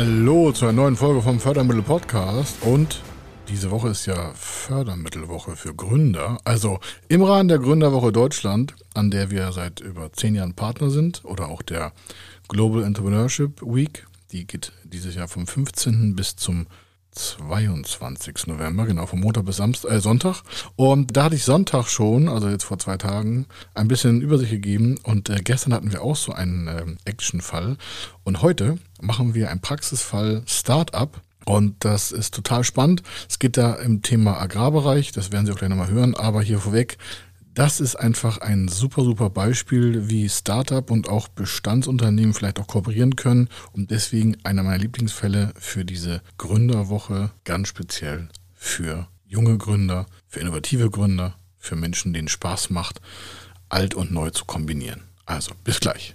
Hallo zu einer neuen Folge vom Fördermittel Podcast und diese Woche ist ja Fördermittelwoche für Gründer. Also im Rahmen der Gründerwoche Deutschland, an der wir seit über zehn Jahren Partner sind, oder auch der Global Entrepreneurship Week, die geht dieses Jahr vom 15. bis zum 22. November, genau, vom Montag bis Samstag, äh, Sonntag. Und da hatte ich Sonntag schon, also jetzt vor zwei Tagen, ein bisschen Übersicht gegeben. Und äh, gestern hatten wir auch so einen äh, Actionfall. Und heute machen wir einen Praxisfall Startup. Und das ist total spannend. Es geht da im Thema Agrarbereich, das werden Sie auch gleich nochmal hören, aber hier vorweg, das ist einfach ein super, super Beispiel, wie Startup und auch Bestandsunternehmen vielleicht auch kooperieren können. Und deswegen einer meiner Lieblingsfälle für diese Gründerwoche, ganz speziell für junge Gründer, für innovative Gründer, für Menschen, denen Spaß macht, alt und neu zu kombinieren. Also, bis gleich.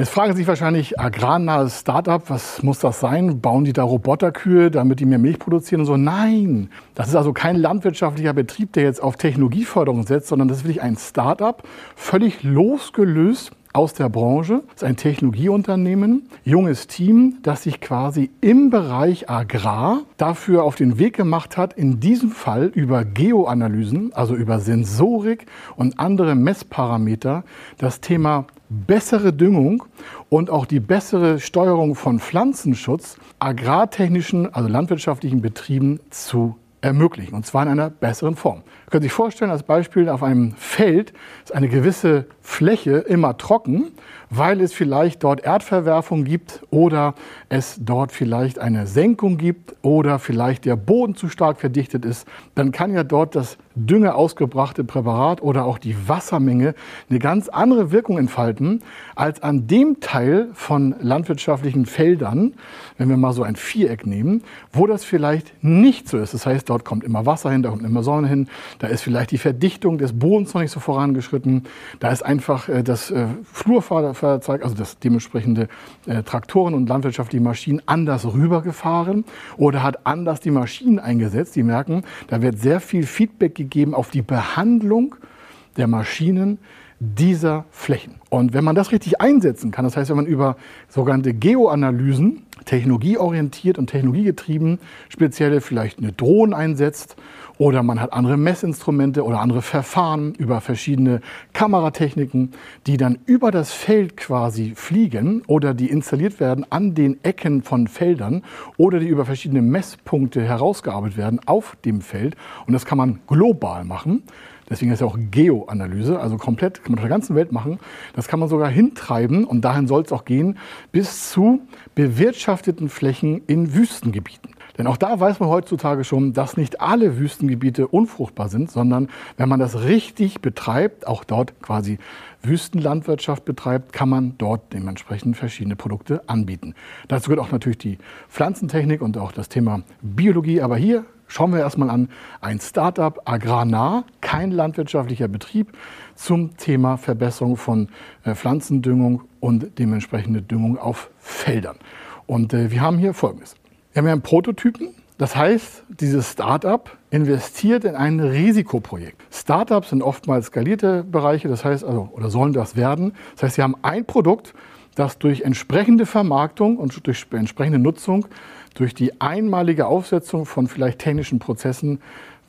Jetzt fragen sich wahrscheinlich agrarnahes Startup, was muss das sein? Bauen die da Roboterkühe, damit die mehr Milch produzieren und so? Nein, das ist also kein landwirtschaftlicher Betrieb, der jetzt auf Technologieförderung setzt, sondern das ist wirklich ein Startup, völlig losgelöst aus der Branche. Das ist ein Technologieunternehmen, junges Team, das sich quasi im Bereich Agrar dafür auf den Weg gemacht hat, in diesem Fall über Geoanalysen, also über Sensorik und andere Messparameter, das Thema bessere Düngung und auch die bessere Steuerung von Pflanzenschutz agrartechnischen, also landwirtschaftlichen Betrieben zu ermöglichen, und zwar in einer besseren Form. Sie können sich vorstellen, als Beispiel auf einem Feld ist eine gewisse Fläche immer trocken, weil es vielleicht dort Erdverwerfung gibt oder es dort vielleicht eine Senkung gibt oder vielleicht der Boden zu stark verdichtet ist, dann kann ja dort das Dünger ausgebrachte Präparat oder auch die Wassermenge eine ganz andere Wirkung entfalten als an dem Teil von landwirtschaftlichen Feldern, wenn wir mal so ein Viereck nehmen, wo das vielleicht nicht so ist. Das heißt, dort kommt immer Wasser hin, da kommt immer Sonne hin, da ist vielleicht die Verdichtung des Bodens noch nicht so vorangeschritten, da ist einfach äh, das äh, Flurfahrzeug, also das dementsprechende äh, Traktoren und landwirtschaftliche Maschinen anders rübergefahren oder hat anders die Maschinen eingesetzt. Die merken, da wird sehr viel Feedback gegeben auf die Behandlung der Maschinen dieser Flächen. Und wenn man das richtig einsetzen kann, das heißt, wenn man über sogenannte Geoanalysen, technologieorientiert und technologiegetrieben, spezielle vielleicht eine Drohne einsetzt oder man hat andere Messinstrumente oder andere Verfahren über verschiedene Kameratechniken, die dann über das Feld quasi fliegen oder die installiert werden an den Ecken von Feldern oder die über verschiedene Messpunkte herausgearbeitet werden auf dem Feld. Und das kann man global machen. Deswegen ist ja auch Geoanalyse, also komplett, kann man auf der ganzen Welt machen. Das kann man sogar hintreiben und dahin soll es auch gehen, bis zu bewirtschafteten Flächen in Wüstengebieten. Denn auch da weiß man heutzutage schon, dass nicht alle Wüstengebiete unfruchtbar sind, sondern wenn man das richtig betreibt, auch dort quasi Wüstenlandwirtschaft betreibt, kann man dort dementsprechend verschiedene Produkte anbieten. Dazu gehört auch natürlich die Pflanzentechnik und auch das Thema Biologie. Aber hier Schauen wir erstmal an ein Startup agrarnah, kein landwirtschaftlicher Betrieb zum Thema Verbesserung von äh, Pflanzendüngung und dementsprechende Düngung auf Feldern. Und äh, wir haben hier Folgendes. Wir haben hier einen Prototypen. Das heißt, dieses Startup investiert in ein Risikoprojekt. Startups sind oftmals skalierte Bereiche, das heißt also, oder sollen das werden. Das heißt, sie haben ein Produkt, das durch entsprechende Vermarktung und durch entsprechende Nutzung durch die einmalige Aufsetzung von vielleicht technischen Prozessen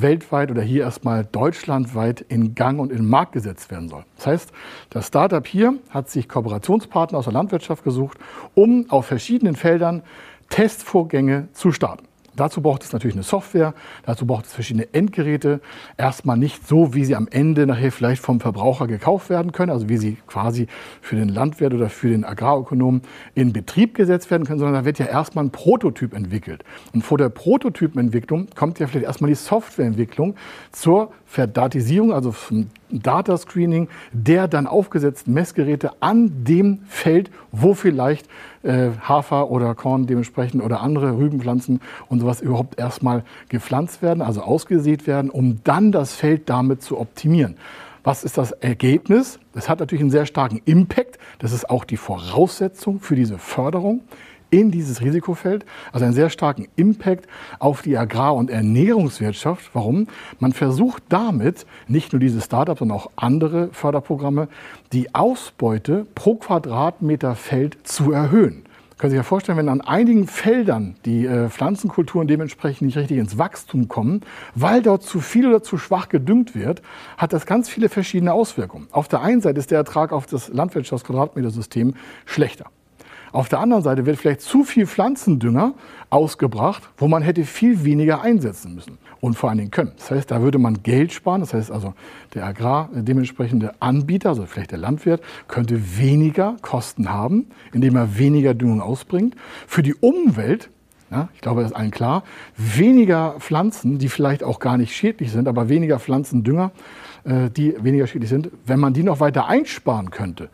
weltweit oder hier erstmal deutschlandweit in Gang und in den Markt gesetzt werden soll. Das heißt, das Startup hier hat sich Kooperationspartner aus der Landwirtschaft gesucht, um auf verschiedenen Feldern Testvorgänge zu starten. Dazu braucht es natürlich eine Software, dazu braucht es verschiedene Endgeräte. Erstmal nicht so, wie sie am Ende nachher vielleicht vom Verbraucher gekauft werden können, also wie sie quasi für den Landwirt oder für den Agrarökonomen in Betrieb gesetzt werden können, sondern da wird ja erstmal ein Prototyp entwickelt. Und vor der Prototypenentwicklung kommt ja vielleicht erstmal die Softwareentwicklung zur Verdatisierung, also vom Data Screening der dann aufgesetzten Messgeräte an dem Feld, wo vielleicht äh, Hafer oder Korn dementsprechend oder andere Rübenpflanzen und sowas überhaupt erstmal gepflanzt werden, also ausgesät werden, um dann das Feld damit zu optimieren. Was ist das Ergebnis? Das hat natürlich einen sehr starken Impact. Das ist auch die Voraussetzung für diese Förderung in dieses Risikofeld, also einen sehr starken Impact auf die Agrar- und Ernährungswirtschaft. Warum? Man versucht damit, nicht nur diese Startups, sondern auch andere Förderprogramme, die Ausbeute pro Quadratmeter Feld zu erhöhen. Können Sie sich ja vorstellen, wenn an einigen Feldern die äh, Pflanzenkulturen dementsprechend nicht richtig ins Wachstum kommen, weil dort zu viel oder zu schwach gedüngt wird, hat das ganz viele verschiedene Auswirkungen. Auf der einen Seite ist der Ertrag auf das Landwirtschaftsquadratmetersystem schlechter. Auf der anderen Seite wird vielleicht zu viel Pflanzendünger ausgebracht, wo man hätte viel weniger einsetzen müssen und vor allen Dingen können. Das heißt, da würde man Geld sparen. Das heißt also, der Agrar, der dementsprechende Anbieter, also vielleicht der Landwirt, könnte weniger Kosten haben, indem er weniger Düngung ausbringt. Für die Umwelt ja, ich glaube, das ist allen klar. Weniger Pflanzen, die vielleicht auch gar nicht schädlich sind, aber weniger Pflanzendünger, äh, die weniger schädlich sind, wenn man die noch weiter einsparen könnte,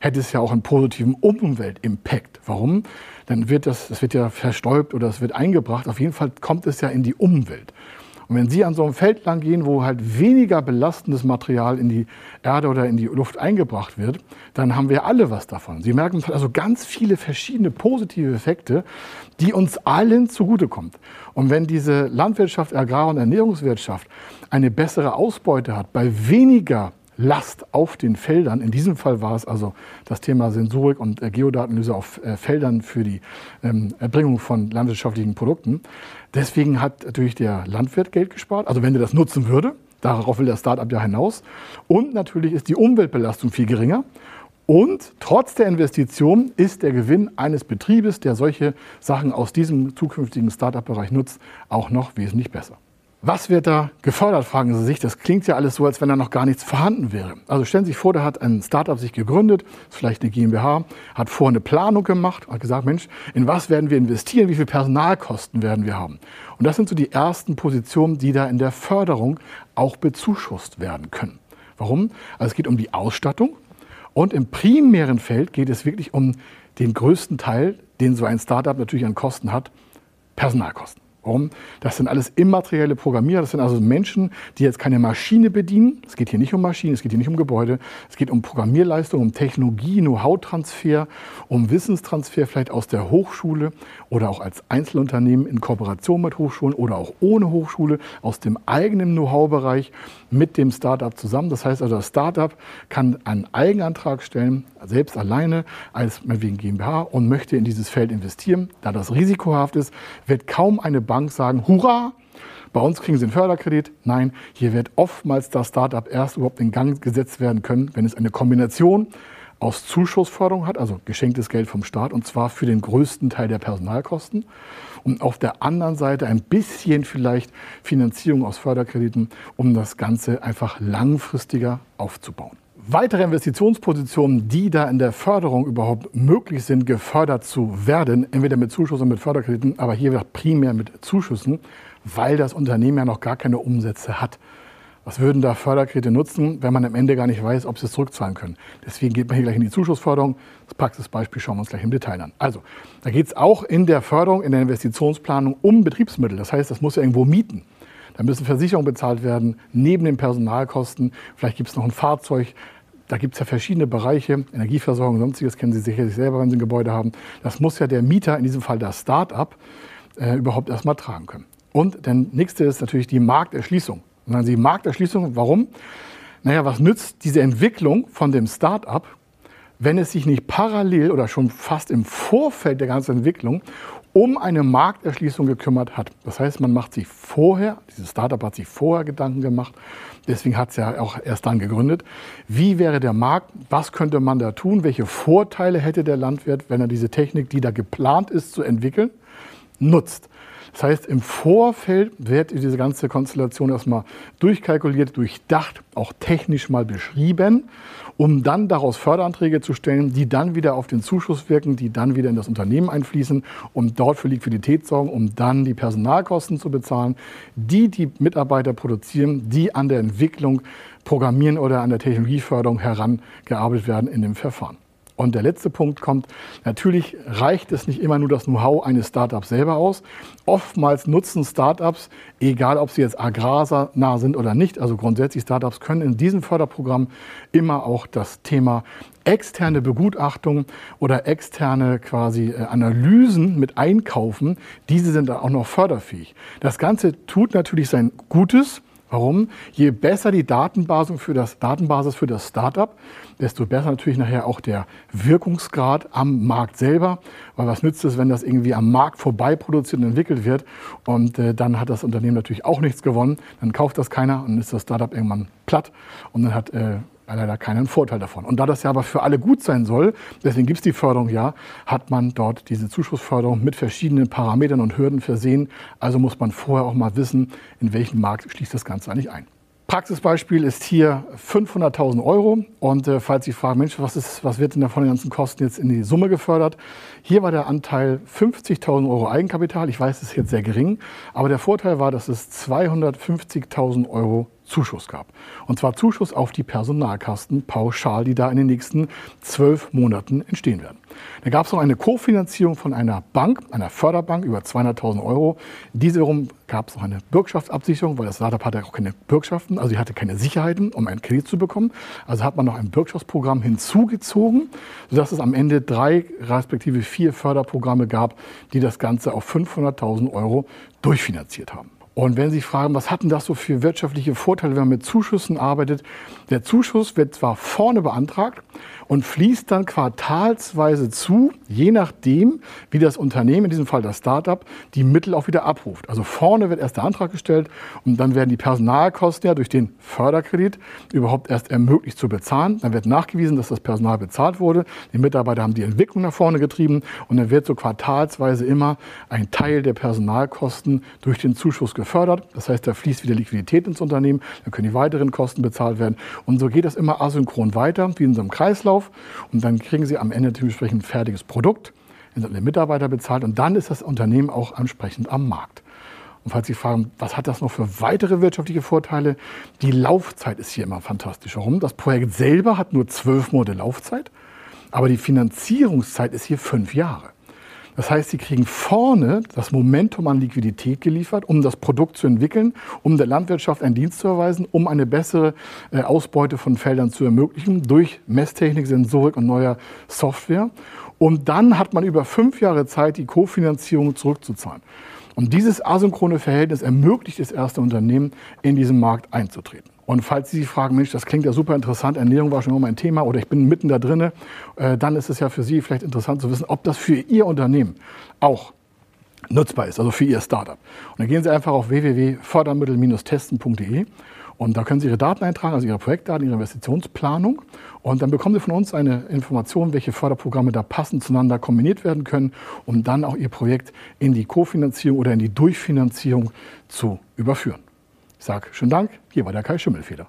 hätte es ja auch einen positiven Umweltimpact. Warum? Dann wird das, das wird ja verstäubt oder es wird eingebracht. Auf jeden Fall kommt es ja in die Umwelt. Und wenn Sie an so einem Feld lang gehen, wo halt weniger belastendes Material in die Erde oder in die Luft eingebracht wird, dann haben wir alle was davon. Sie merken also ganz viele verschiedene positive Effekte, die uns allen zugutekommen. Und wenn diese Landwirtschaft, Agrar- und Ernährungswirtschaft eine bessere Ausbeute hat, bei weniger Last auf den Feldern. In diesem Fall war es also das Thema Sensorik und äh, Geodatenlyse auf äh, Feldern für die ähm, Erbringung von landwirtschaftlichen Produkten. Deswegen hat natürlich der Landwirt Geld gespart, also wenn er das nutzen würde. Darauf will das Startup ja hinaus. Und natürlich ist die Umweltbelastung viel geringer. Und trotz der Investition ist der Gewinn eines Betriebes, der solche Sachen aus diesem zukünftigen Startup-Bereich nutzt, auch noch wesentlich besser. Was wird da gefördert, fragen Sie sich. Das klingt ja alles so, als wenn da noch gar nichts vorhanden wäre. Also stellen Sie sich vor, da hat ein Startup sich gegründet, ist vielleicht eine GmbH, hat vorher eine Planung gemacht, hat gesagt, Mensch, in was werden wir investieren, wie viel Personalkosten werden wir haben? Und das sind so die ersten Positionen, die da in der Förderung auch bezuschusst werden können. Warum? Also es geht um die Ausstattung und im primären Feld geht es wirklich um den größten Teil, den so ein Startup natürlich an Kosten hat, Personalkosten. Das sind alles immaterielle Programmierer, das sind also Menschen, die jetzt keine Maschine bedienen. Es geht hier nicht um Maschinen, es geht hier nicht um Gebäude, es geht um Programmierleistung, um Technologie, Know-how-Transfer, um Wissenstransfer vielleicht aus der Hochschule oder auch als Einzelunternehmen in Kooperation mit Hochschulen oder auch ohne Hochschule aus dem eigenen Know-how-Bereich mit dem Startup zusammen. Das heißt also, das Startup kann einen Eigenantrag stellen, selbst alleine als meinetwegen GmbH und möchte in dieses Feld investieren. Da das risikohaft ist, wird kaum eine Bank sagen, hurra, bei uns kriegen Sie einen Förderkredit. Nein, hier wird oftmals das Startup erst überhaupt in Gang gesetzt werden können, wenn es eine Kombination aus Zuschussförderung hat, also geschenktes Geld vom Staat, und zwar für den größten Teil der Personalkosten. Und auf der anderen Seite ein bisschen vielleicht Finanzierung aus Förderkrediten, um das Ganze einfach langfristiger aufzubauen. Weitere Investitionspositionen, die da in der Förderung überhaupt möglich sind, gefördert zu werden, entweder mit Zuschüssen oder mit Förderkrediten, aber hier primär mit Zuschüssen, weil das Unternehmen ja noch gar keine Umsätze hat. Was würden da Förderkredite nutzen, wenn man am Ende gar nicht weiß, ob sie es zurückzahlen können? Deswegen geht man hier gleich in die Zuschussförderung. Das Praxisbeispiel schauen wir uns gleich im Detail an. Also, da geht es auch in der Förderung, in der Investitionsplanung um Betriebsmittel. Das heißt, das muss ja irgendwo mieten. Da müssen Versicherungen bezahlt werden, neben den Personalkosten. Vielleicht gibt es noch ein Fahrzeug. Da gibt es ja verschiedene Bereiche, Energieversorgung, sonstiges kennen Sie sicherlich selber, wenn Sie ein Gebäude haben. Das muss ja der Mieter, in diesem Fall das Start-up, äh, überhaupt erstmal tragen können. Und der nächste ist natürlich die Markterschließung. Und dann die Markterschließung, warum? Naja, was nützt diese Entwicklung von dem Start-up, wenn es sich nicht parallel oder schon fast im Vorfeld der ganzen Entwicklung um eine Markterschließung gekümmert hat. Das heißt, man macht sich vorher, dieses Startup hat sich vorher Gedanken gemacht, deswegen hat es ja auch erst dann gegründet. Wie wäre der Markt? Was könnte man da tun? Welche Vorteile hätte der Landwirt, wenn er diese Technik, die da geplant ist zu entwickeln, nutzt? Das heißt, im Vorfeld wird diese ganze Konstellation erstmal durchkalkuliert, durchdacht, auch technisch mal beschrieben, um dann daraus Förderanträge zu stellen, die dann wieder auf den Zuschuss wirken, die dann wieder in das Unternehmen einfließen, um dort für Liquidität sorgen, um dann die Personalkosten zu bezahlen, die die Mitarbeiter produzieren, die an der Entwicklung, Programmieren oder an der Technologieförderung herangearbeitet werden in dem Verfahren. Und der letzte Punkt kommt, natürlich reicht es nicht immer nur das Know-how eines Startups selber aus. Oftmals nutzen Startups, egal ob sie jetzt agrarnah sind oder nicht, also grundsätzlich Startups können in diesem Förderprogramm immer auch das Thema externe Begutachtung oder externe quasi äh, Analysen mit einkaufen. Diese sind dann auch noch förderfähig. Das Ganze tut natürlich sein Gutes. Warum? Je besser die Datenbasis für das, Datenbasis für das Startup, desto besser natürlich nachher auch der Wirkungsgrad am Markt selber. Weil was nützt es, wenn das irgendwie am Markt vorbei produziert und entwickelt wird und äh, dann hat das Unternehmen natürlich auch nichts gewonnen. Dann kauft das keiner und ist das Startup irgendwann platt und dann hat äh, leider keinen Vorteil davon. Und da das ja aber für alle gut sein soll, deswegen gibt es die Förderung ja, hat man dort diese Zuschussförderung mit verschiedenen Parametern und Hürden versehen. Also muss man vorher auch mal wissen, in welchen Markt schließt das Ganze eigentlich ein. Praxisbeispiel ist hier 500.000 Euro. Und äh, falls Sie fragen, Mensch, was, ist, was wird denn da von den ganzen Kosten jetzt in die Summe gefördert? Hier war der Anteil 50.000 Euro Eigenkapital. Ich weiß, das ist jetzt sehr gering. Aber der Vorteil war, dass es 250.000 Euro Zuschuss gab. Und zwar Zuschuss auf die Personalkasten pauschal, die da in den nächsten zwölf Monaten entstehen werden. Da gab es noch eine Kofinanzierung von einer Bank, einer Förderbank über 200.000 Euro. Diese wiederum gab es noch eine Bürgschaftsabsicherung, weil das Startup hatte auch keine Bürgschaften, also sie hatte keine Sicherheiten, um einen Kredit zu bekommen. Also hat man noch ein Bürgschaftsprogramm hinzugezogen, sodass es am Ende drei respektive vier Förderprogramme gab, die das Ganze auf 500.000 Euro durchfinanziert haben. Und wenn Sie sich fragen, was hat denn das so für wirtschaftliche Vorteile, wenn man mit Zuschüssen arbeitet? Der Zuschuss wird zwar vorne beantragt und fließt dann quartalsweise zu, je nachdem, wie das Unternehmen, in diesem Fall das Startup, die Mittel auch wieder abruft. Also vorne wird erst der Antrag gestellt und dann werden die Personalkosten ja durch den Förderkredit überhaupt erst ermöglicht zu bezahlen. Dann wird nachgewiesen, dass das Personal bezahlt wurde. Die Mitarbeiter haben die Entwicklung nach vorne getrieben und dann wird so quartalsweise immer ein Teil der Personalkosten durch den Zuschuss gefördert. Das heißt, da fließt wieder Liquidität ins Unternehmen, dann können die weiteren Kosten bezahlt werden. Und so geht das immer asynchron weiter, wie in so einem Kreislauf. Und dann kriegen Sie am Ende dementsprechend ein fertiges Produkt, den Mitarbeiter bezahlt und dann ist das Unternehmen auch entsprechend am Markt. Und falls Sie fragen, was hat das noch für weitere wirtschaftliche Vorteile? Die Laufzeit ist hier immer fantastisch. Warum? Das Projekt selber hat nur zwölf Monate Laufzeit, aber die Finanzierungszeit ist hier fünf Jahre. Das heißt, sie kriegen vorne das Momentum an Liquidität geliefert, um das Produkt zu entwickeln, um der Landwirtschaft einen Dienst zu erweisen, um eine bessere äh, Ausbeute von Feldern zu ermöglichen durch Messtechnik, Sensorik und neuer Software. Und dann hat man über fünf Jahre Zeit, die Kofinanzierung zurückzuzahlen. Und dieses asynchrone Verhältnis ermöglicht das erste Unternehmen, in diesen Markt einzutreten. Und falls Sie sich fragen, Mensch, das klingt ja super interessant, Ernährung war schon immer mein Thema oder ich bin mitten da drin, äh, dann ist es ja für Sie vielleicht interessant zu wissen, ob das für Ihr Unternehmen auch nutzbar ist, also für Ihr Startup. Und dann gehen Sie einfach auf www.fördermittel-testen.de und da können Sie Ihre Daten eintragen, also Ihre Projektdaten, Ihre Investitionsplanung. Und dann bekommen Sie von uns eine Information, welche Förderprogramme da passend zueinander kombiniert werden können, um dann auch Ihr Projekt in die Kofinanzierung oder in die Durchfinanzierung zu überführen. Sage schönen Dank, hier war der Kai Schimmelfeder.